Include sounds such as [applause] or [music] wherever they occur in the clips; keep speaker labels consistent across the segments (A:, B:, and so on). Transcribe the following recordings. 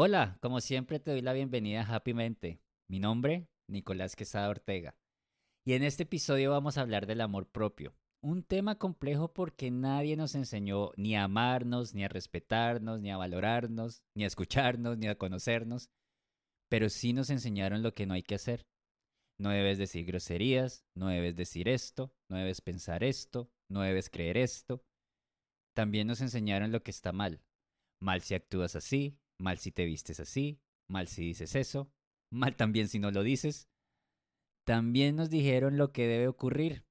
A: Hola, como siempre te doy la bienvenida a Happy Mente. Mi nombre, Nicolás Quesada Ortega. Y en este episodio vamos a hablar del amor propio. Un tema complejo porque nadie nos enseñó ni a amarnos, ni a respetarnos, ni a valorarnos, ni a escucharnos, ni a conocernos. Pero sí nos enseñaron lo que no hay que hacer. No debes decir groserías, no debes decir esto, no debes pensar esto, no debes creer esto. También nos enseñaron lo que está mal. Mal si actúas así, mal si te vistes así, mal si dices eso, mal también si no lo dices. También nos dijeron lo que debe ocurrir.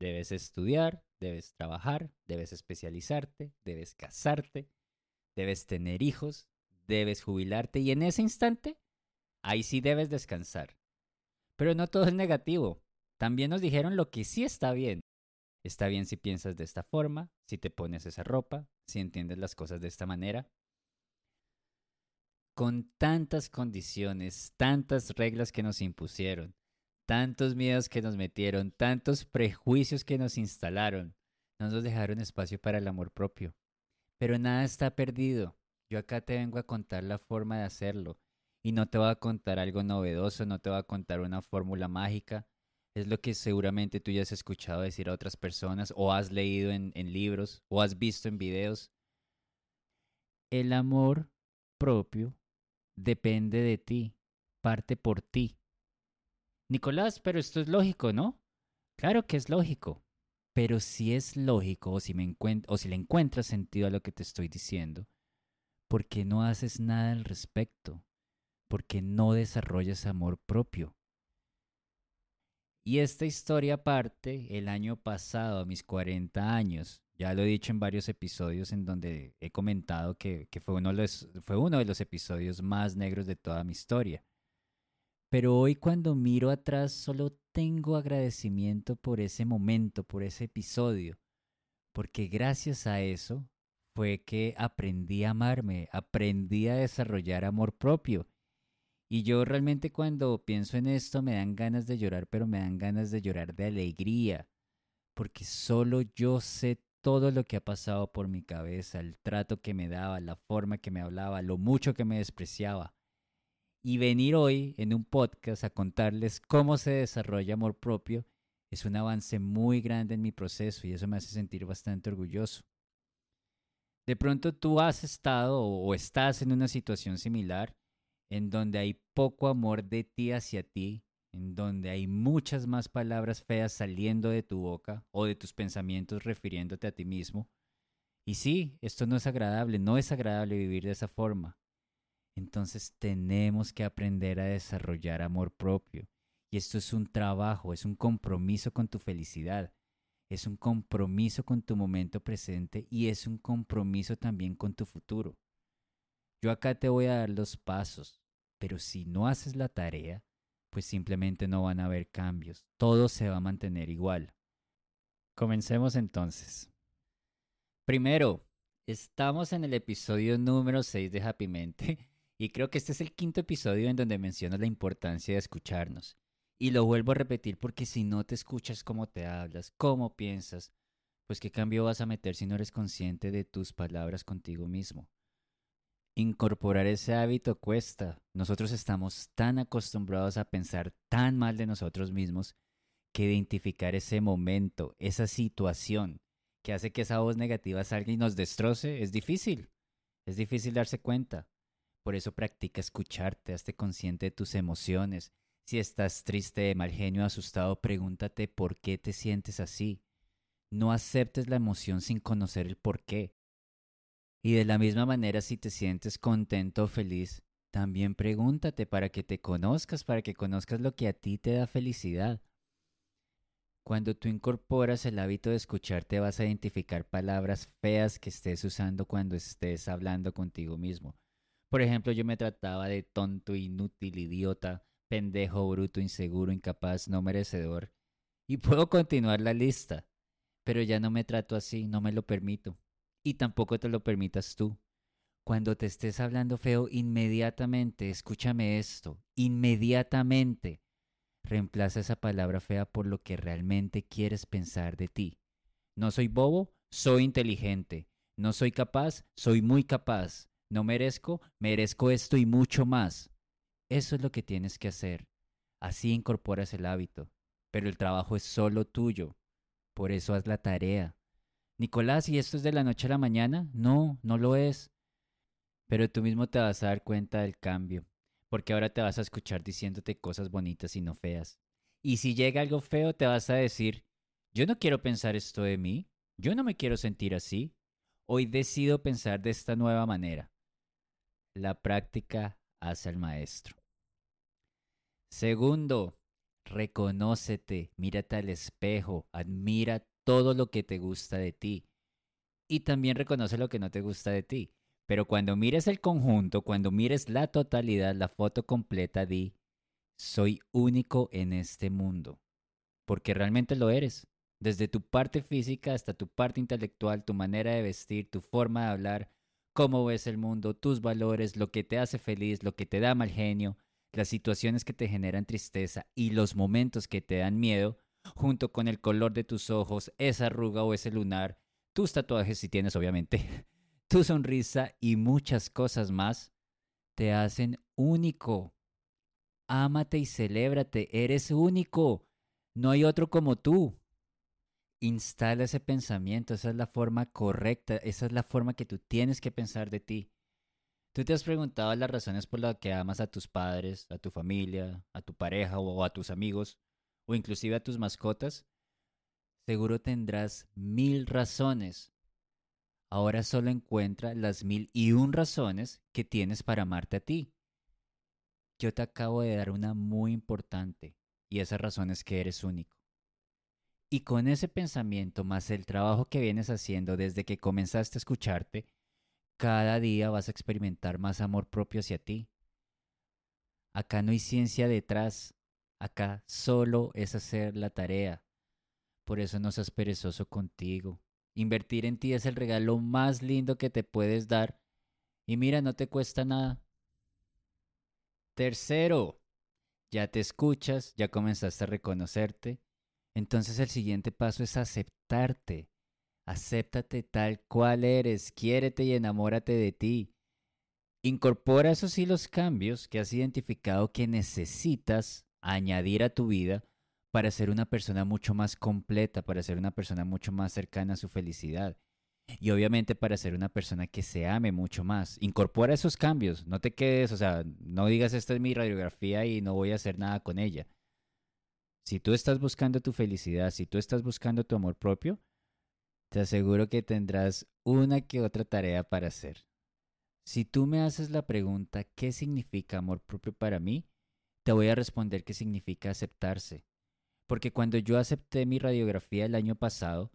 A: Debes estudiar, debes trabajar, debes especializarte, debes casarte, debes tener hijos, debes jubilarte y en ese instante, ahí sí debes descansar. Pero no todo es negativo. También nos dijeron lo que sí está bien. Está bien si piensas de esta forma, si te pones esa ropa, si entiendes las cosas de esta manera con tantas condiciones, tantas reglas que nos impusieron, tantos miedos que nos metieron, tantos prejuicios que nos instalaron, no nos dejaron espacio para el amor propio. Pero nada está perdido. Yo acá te vengo a contar la forma de hacerlo. Y no te voy a contar algo novedoso, no te voy a contar una fórmula mágica. Es lo que seguramente tú ya has escuchado decir a otras personas, o has leído en, en libros, o has visto en videos. El amor propio depende de ti, parte por ti. Nicolás, pero esto es lógico, ¿no? Claro que es lógico, pero si es lógico o si, me o le encuentras sentido a lo que te estoy diciendo, ¿por qué no haces nada al respecto? ¿Por qué no desarrollas amor propio? Y esta historia parte el año pasado, a mis 40 años, ya lo he dicho en varios episodios en donde he comentado que, fue, uno de los, fue uno de los episodios más negros de toda mi historia. Pero hoy cuando miro atrás solo tengo agradecimiento por ese momento, por ese episodio, porque gracias a eso fue que aprendí a amarme, aprendí a desarrollar amor propio. Y yo realmente cuando pienso en esto me dan ganas de llorar, pero me dan ganas de llorar de alegría, porque solo yo sé todo lo que ha pasado por mi cabeza, el trato que me daba, la forma que me hablaba, lo mucho que me despreciaba. Y venir hoy en un podcast a contarles cómo se desarrolla amor propio es un avance muy grande en mi proceso y eso me hace sentir bastante orgulloso. De pronto tú has estado o estás en una situación similar en donde hay poco amor de ti hacia ti en donde hay muchas más palabras feas saliendo de tu boca o de tus pensamientos refiriéndote a ti mismo. Y sí, esto no es agradable, no es agradable vivir de esa forma. Entonces tenemos que aprender a desarrollar amor propio. Y esto es un trabajo, es un compromiso con tu felicidad, es un compromiso con tu momento presente y es un compromiso también con tu futuro. Yo acá te voy a dar los pasos, pero si no haces la tarea, pues simplemente no van a haber cambios. Todo se va a mantener igual. Comencemos entonces. Primero, estamos en el episodio número 6 de Happy Mente [laughs] y creo que este es el quinto episodio en donde menciono la importancia de escucharnos. Y lo vuelvo a repetir porque si no te escuchas cómo te hablas, cómo piensas, pues qué cambio vas a meter si no eres consciente de tus palabras contigo mismo. Incorporar ese hábito cuesta. Nosotros estamos tan acostumbrados a pensar tan mal de nosotros mismos que identificar ese momento, esa situación que hace que esa voz negativa salga y nos destroce es difícil. Es difícil darse cuenta. Por eso practica escucharte, hazte consciente de tus emociones. Si estás triste, mal genio, asustado, pregúntate por qué te sientes así. No aceptes la emoción sin conocer el por qué. Y de la misma manera, si te sientes contento o feliz, también pregúntate para que te conozcas, para que conozcas lo que a ti te da felicidad. Cuando tú incorporas el hábito de escucharte vas a identificar palabras feas que estés usando cuando estés hablando contigo mismo. Por ejemplo, yo me trataba de tonto, inútil, idiota, pendejo, bruto, inseguro, incapaz, no merecedor. Y puedo continuar la lista. Pero ya no me trato así, no me lo permito y tampoco te lo permitas tú. Cuando te estés hablando feo, inmediatamente, escúchame esto, inmediatamente, reemplaza esa palabra fea por lo que realmente quieres pensar de ti. No soy bobo, soy inteligente. No soy capaz, soy muy capaz. no merezco, merezco esto y mucho más. Eso es lo que tienes que hacer. Así incorporas el hábito. Pero el trabajo es solo tuyo. Por eso haz la tarea. Nicolás, ¿y esto es de la noche a la mañana? No, no lo es. Pero tú mismo te vas a dar cuenta del cambio, porque ahora te vas a escuchar diciéndote cosas bonitas y no feas. Y si llega algo feo, te vas a decir, yo no quiero pensar esto de mí, yo no me quiero sentir así. Hoy decido pensar de esta nueva manera. La práctica hace al maestro. Segundo, reconócete, mírate al espejo, admira todo lo que te gusta de ti. Y también reconoce lo que no te gusta de ti. Pero cuando mires el conjunto, cuando mires la totalidad, la foto completa, di, soy único en este mundo. Porque realmente lo eres. Desde tu parte física hasta tu parte intelectual, tu manera de vestir, tu forma de hablar, cómo ves el mundo, tus valores, lo que te hace feliz, lo que te da mal genio, las situaciones que te generan tristeza y los momentos que te dan miedo, junto con el color de tus ojos, esa arruga o ese lunar, tus tatuajes si tienes obviamente, [laughs] tu sonrisa y muchas cosas más, te hacen único. Ámate y celébrate, eres único. No hay otro como tú. Instala ese pensamiento, esa es la forma correcta, esa es la forma que tú tienes que pensar de ti. ¿Tú te has preguntado las razones por las que amas a tus padres, a tu familia, a tu pareja o a tus amigos, o inclusive a tus mascotas? Seguro tendrás mil razones. Ahora solo encuentra las mil y un razones que tienes para amarte a ti. Yo te acabo de dar una muy importante, y esa razón es que eres único. Y con ese pensamiento más el trabajo que vienes haciendo desde que comenzaste a escucharte, cada día vas a experimentar más amor propio hacia ti. Acá no hay ciencia detrás, acá solo es hacer la tarea. Por eso no seas perezoso contigo. Invertir en ti es el regalo más lindo que te puedes dar. Y mira, no te cuesta nada. Tercero, ya te escuchas, ya comenzaste a reconocerte. Entonces el siguiente paso es aceptarte. Acéptate tal cual eres, quiérete y enamórate de ti. Incorpora esos sí los cambios que has identificado que necesitas añadir a tu vida para ser una persona mucho más completa, para ser una persona mucho más cercana a su felicidad. Y obviamente para ser una persona que se ame mucho más. Incorpora esos cambios, no te quedes, o sea, no digas esta es mi radiografía y no voy a hacer nada con ella. Si tú estás buscando tu felicidad, si tú estás buscando tu amor propio, te aseguro que tendrás una que otra tarea para hacer. Si tú me haces la pregunta ¿qué significa amor propio para mí? Te voy a responder que significa aceptarse. Porque cuando yo acepté mi radiografía el año pasado,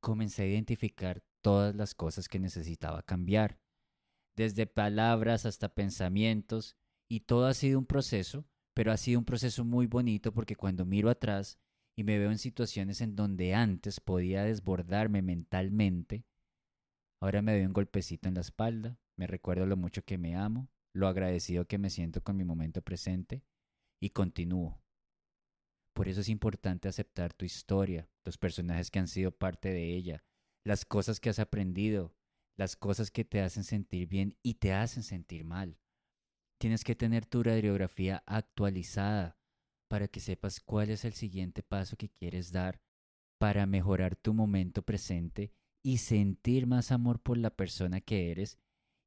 A: comencé a identificar todas las cosas que necesitaba cambiar. Desde palabras hasta pensamientos, y todo ha sido un proceso, pero ha sido un proceso muy bonito porque cuando miro atrás y me veo en situaciones en donde antes podía desbordarme mentalmente, ahora me doy un golpecito en la espalda, me recuerdo lo mucho que me amo, lo agradecido que me siento con mi momento presente y continúo. Por eso es importante aceptar tu historia, los personajes que han sido parte de ella, las cosas que has aprendido, las cosas que te hacen sentir bien y te hacen sentir mal. Tienes que tener tu radiografía actualizada, para que sepas cuál es el siguiente paso que quieres dar para mejorar tu momento presente y sentir más amor por la persona que eres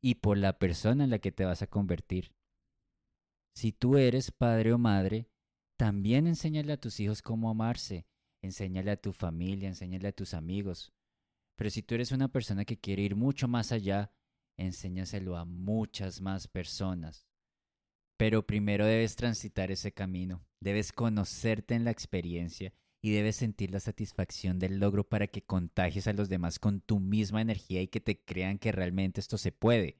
A: y por la persona en la que te vas a convertir. Si tú eres padre o madre, también enséñale a tus hijos cómo amarse, enséñale a tu familia, enséñale a tus amigos. Pero si tú eres una persona que quiere ir mucho más allá, enséñaselo a muchas más personas. Pero primero debes transitar ese camino, debes conocerte en la experiencia y debes sentir la satisfacción del logro para que contagies a los demás con tu misma energía y que te crean que realmente esto se puede.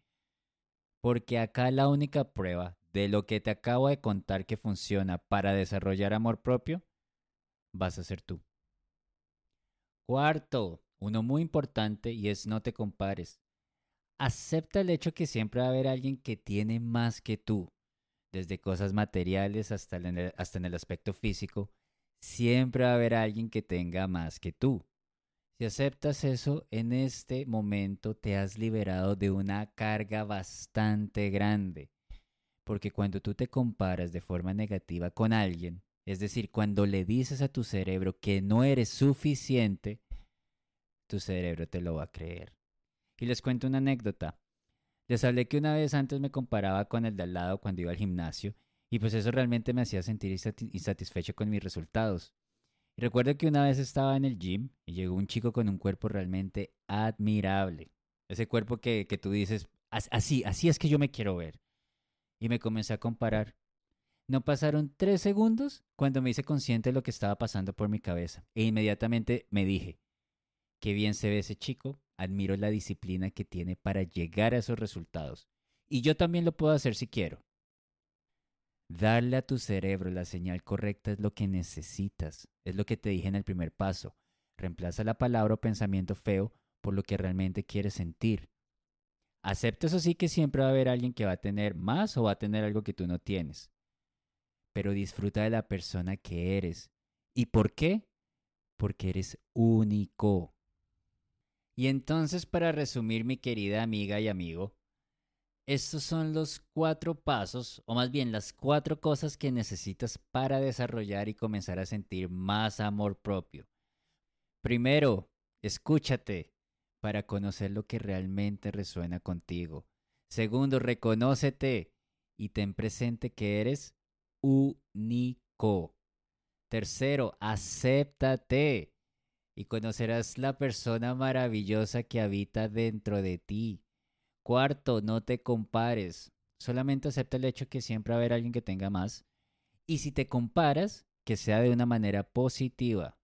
A: Porque acá la única prueba de lo que te acabo de contar que funciona para desarrollar amor propio, vas a ser tú. Cuarto, uno muy importante y es no te compares. Acepta el hecho que siempre va a haber alguien que tiene más que tú desde cosas materiales hasta el, hasta en el aspecto físico, siempre va a haber alguien que tenga más que tú. Si aceptas eso, en este momento te has liberado de una carga bastante grande. Porque cuando tú te comparas de forma negativa con alguien, es decir, cuando le dices a tu cerebro que no eres suficiente, tu cerebro te lo va a creer. Y les cuento una anécdota. Les hablé que una vez antes me comparaba con el de al lado cuando iba al gimnasio y pues eso realmente me hacía sentir insatisfecho con mis resultados. Recuerdo que una vez estaba en el gym y llegó un chico con un cuerpo realmente admirable. Ese cuerpo que, que tú dices, así, así es que yo me quiero ver. Y me comencé a comparar. No pasaron tres segundos cuando me hice consciente de lo que estaba pasando por mi cabeza. E inmediatamente me dije, qué bien se ve ese chico, admiro la disciplina que tiene para llegar a esos resultados. Y yo también lo puedo hacer si quiero. Darle a tu cerebro la señal correcta es lo que necesitas. Es lo que te dije en el primer paso. Reemplaza la palabra o pensamiento feo por lo que realmente quieres sentir. Acepta eso sí que siempre va a haber alguien que va a tener más o va a tener algo que tú no tienes. Pero disfruta de la persona que eres. ¿Y por qué? Porque eres único. Y entonces, para resumir, mi querida amiga y amigo, estos son los cuatro pasos, o más bien las cuatro cosas que necesitas para desarrollar y comenzar a sentir más amor propio. Primero, escúchate para conocer lo que realmente resuena contigo. Segundo, reconócete y ten presente que eres único. Tercero, acéptate y conocerás la persona maravillosa que habita dentro de ti. Cuarto, no te compares. Solamente acepta el hecho que siempre va a haber alguien que tenga más. Y si te comparas, que sea de una manera positiva.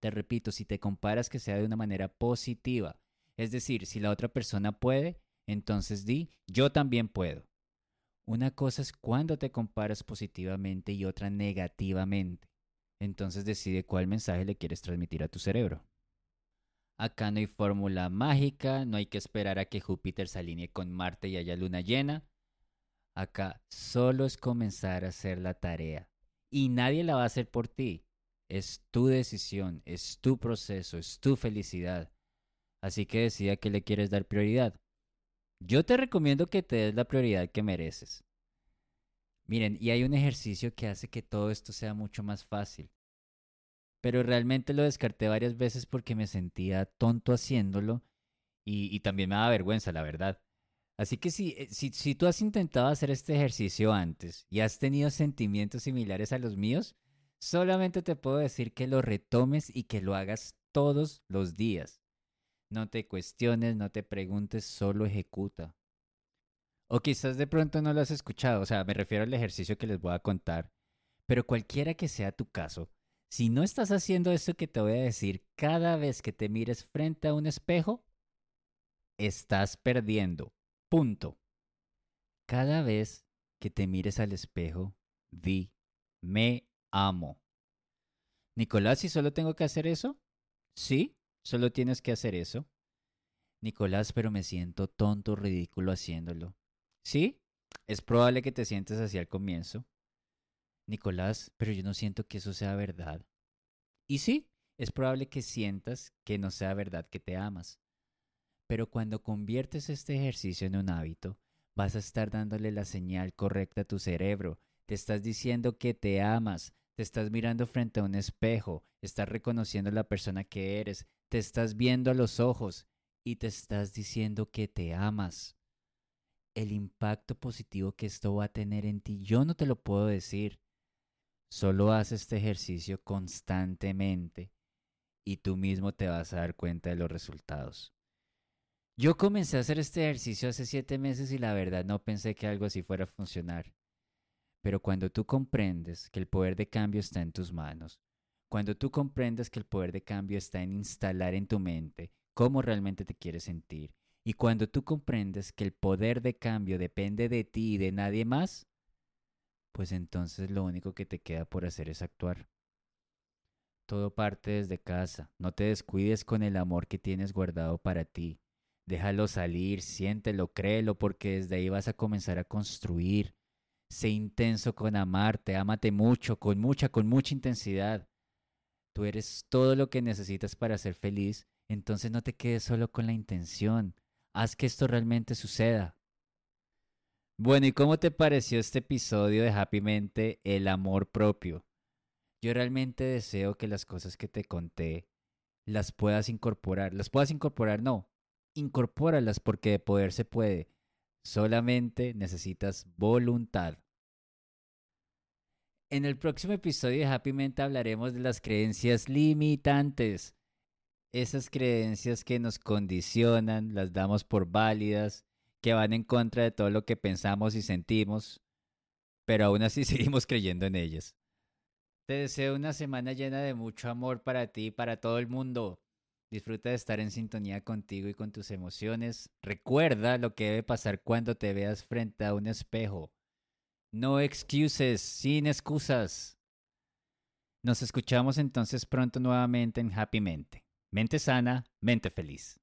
A: Te repito, si te comparas, que sea de una manera positiva. Es decir, si la otra persona puede, entonces di, yo también puedo. Una cosa es cuando te comparas positivamente y otra negativamente. Entonces decide cuál mensaje le quieres transmitir a tu cerebro. Acá no hay fórmula mágica, no hay que esperar a que Júpiter se alinee con Marte y haya luna llena. Acá solo es comenzar a hacer la tarea. Y nadie la va a hacer por ti. Es tu decisión, es tu proceso, es tu felicidad. Así que decida que le quieres dar prioridad. Yo te recomiendo que te des la prioridad que mereces. Miren, y hay un ejercicio que hace que todo esto sea mucho más fácil. Pero realmente lo descarté varias veces porque me sentía tonto haciéndolo y, también me da vergüenza, la verdad. Así que si, eh, si, si tú has intentado hacer este ejercicio antes y has tenido sentimientos similares a los míos, solamente te puedo decir que lo retomes y que lo hagas todos los días. No te cuestiones, no te preguntes, solo ejecuta. O quizás de pronto no lo has escuchado, o sea, me refiero al ejercicio que les voy a contar. Pero cualquiera que sea tu caso, si no estás haciendo esto que te voy a decir cada vez que te mires frente a un espejo, estás perdiendo. Punto. Cada vez que te mires al espejo, di, me amo. Nicolás, ¿y solo tengo que hacer eso? Sí, solo tienes que hacer eso. Nicolás, pero me siento tonto, ridículo haciéndolo. Sí, es probable que te sientes así al comienzo. Nicolás, pero yo no siento que eso sea verdad. Y sí, es probable que sientas que no sea verdad que te amas. Pero cuando conviertes este ejercicio en un hábito, vas a estar dándole la señal correcta a tu cerebro. Te estás diciendo que te amas, te estás mirando frente a un espejo, estás reconociendo la persona que eres, te estás viendo a los ojos y te estás diciendo que te amas el impacto positivo que esto va a tener en ti, yo no te lo puedo decir. Solo haz este ejercicio constantemente y tú mismo te vas a dar cuenta de los resultados. Yo comencé a hacer este ejercicio hace siete meses y la verdad no pensé que algo así fuera a funcionar. Pero cuando tú comprendes que el poder de cambio está en tus manos, cuando tú comprendes que el poder de cambio está en instalar en tu mente cómo realmente te quieres sentir, y cuando tú comprendes que el poder de cambio depende de ti y de nadie más, pues entonces lo único que te queda por hacer es actuar. Todo parte desde casa. No te descuides con el amor que tienes guardado para ti. Déjalo salir, siéntelo, créelo, porque desde ahí vas a comenzar a construir. Sé intenso con amarte, ámate mucho, con mucha, con mucha intensidad. Tú eres todo lo que necesitas para ser feliz entonces no te quedes solo con la intención. Haz que esto realmente suceda. Bueno, ¿y cómo te pareció este episodio de Happy Mente, el amor propio? Yo realmente deseo que las cosas que te conté las puedas incorporar. Las puedas incorporar, no. Incorpóralas porque de poder se puede. Solamente necesitas voluntad. En el próximo episodio de Happy Mente hablaremos de las creencias limitantes. Esas creencias que nos condicionan, las damos por válidas que van en contra de todo lo que pensamos y sentimos, pero aún así [laughs] seguimos creyendo en ellas. Te deseo una semana llena de mucho amor para ti y para todo el mundo. Disfruta de estar en sintonía contigo y con tus emociones. Recuerda lo que debe pasar cuando te veas frente a un espejo. No excuses, sin excusas. Nos escuchamos entonces pronto nuevamente en Happy Mente. Mente sana, mente feliz.